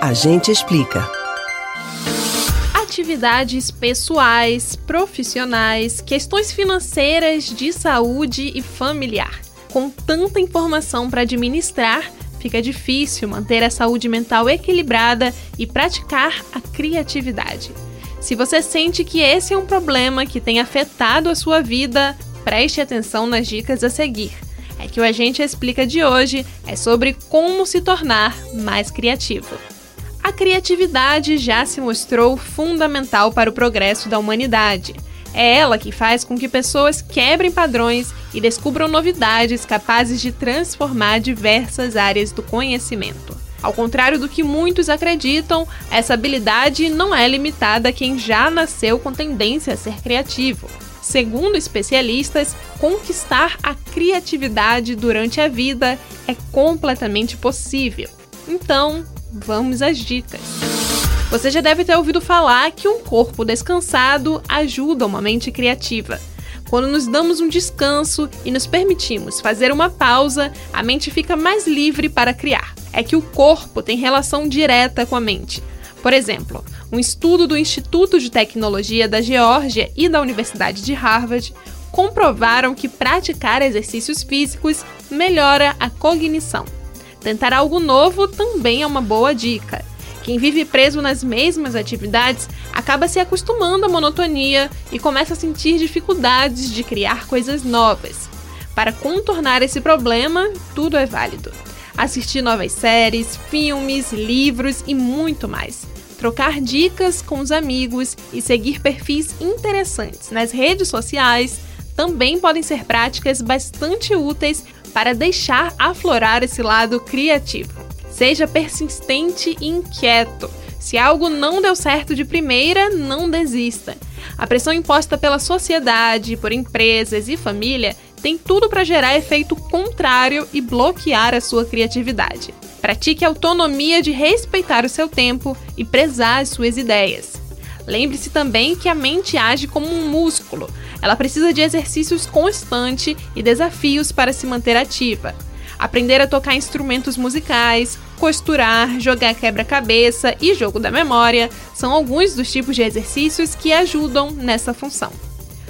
A gente explica. Atividades pessoais, profissionais, questões financeiras, de saúde e familiar. Com tanta informação para administrar, fica difícil manter a saúde mental equilibrada e praticar a criatividade. Se você sente que esse é um problema que tem afetado a sua vida, preste atenção nas dicas a seguir é que o Agente Explica de hoje é sobre como se tornar mais criativo. Criatividade já se mostrou fundamental para o progresso da humanidade. É ela que faz com que pessoas quebrem padrões e descubram novidades capazes de transformar diversas áreas do conhecimento. Ao contrário do que muitos acreditam, essa habilidade não é limitada a quem já nasceu com tendência a ser criativo. Segundo especialistas, conquistar a criatividade durante a vida é completamente possível. Então, vamos às dicas. Você já deve ter ouvido falar que um corpo descansado ajuda uma mente criativa. Quando nos damos um descanso e nos permitimos fazer uma pausa, a mente fica mais livre para criar. É que o corpo tem relação direta com a mente. Por exemplo, um estudo do Instituto de Tecnologia da Geórgia e da Universidade de Harvard comprovaram que praticar exercícios físicos melhora a cognição. Tentar algo novo também é uma boa dica. Quem vive preso nas mesmas atividades acaba se acostumando à monotonia e começa a sentir dificuldades de criar coisas novas. Para contornar esse problema, tudo é válido. Assistir novas séries, filmes, livros e muito mais trocar dicas com os amigos e seguir perfis interessantes nas redes sociais também podem ser práticas bastante úteis para deixar aflorar esse lado criativo. Seja persistente e inquieto. Se algo não deu certo de primeira, não desista. A pressão imposta pela sociedade, por empresas e família tem tudo para gerar efeito contrário e bloquear a sua criatividade. Pratique a autonomia de respeitar o seu tempo e prezar as suas ideias. Lembre-se também que a mente age como um músculo. Ela precisa de exercícios constantes e desafios para se manter ativa. Aprender a tocar instrumentos musicais, costurar, jogar quebra-cabeça e jogo da memória são alguns dos tipos de exercícios que ajudam nessa função.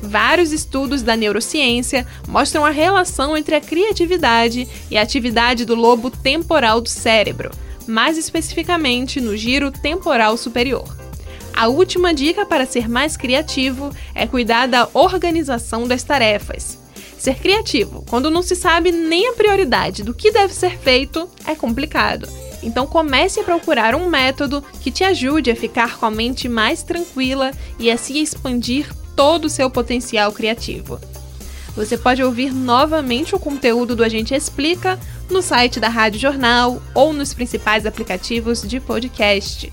Vários estudos da neurociência mostram a relação entre a criatividade e a atividade do lobo temporal do cérebro, mais especificamente no giro temporal superior. A última dica para ser mais criativo é cuidar da organização das tarefas. Ser criativo, quando não se sabe nem a prioridade do que deve ser feito, é complicado. Então comece a procurar um método que te ajude a ficar com a mente mais tranquila e a se expandir todo o seu potencial criativo. Você pode ouvir novamente o conteúdo do Agente Explica no site da Rádio Jornal ou nos principais aplicativos de podcast: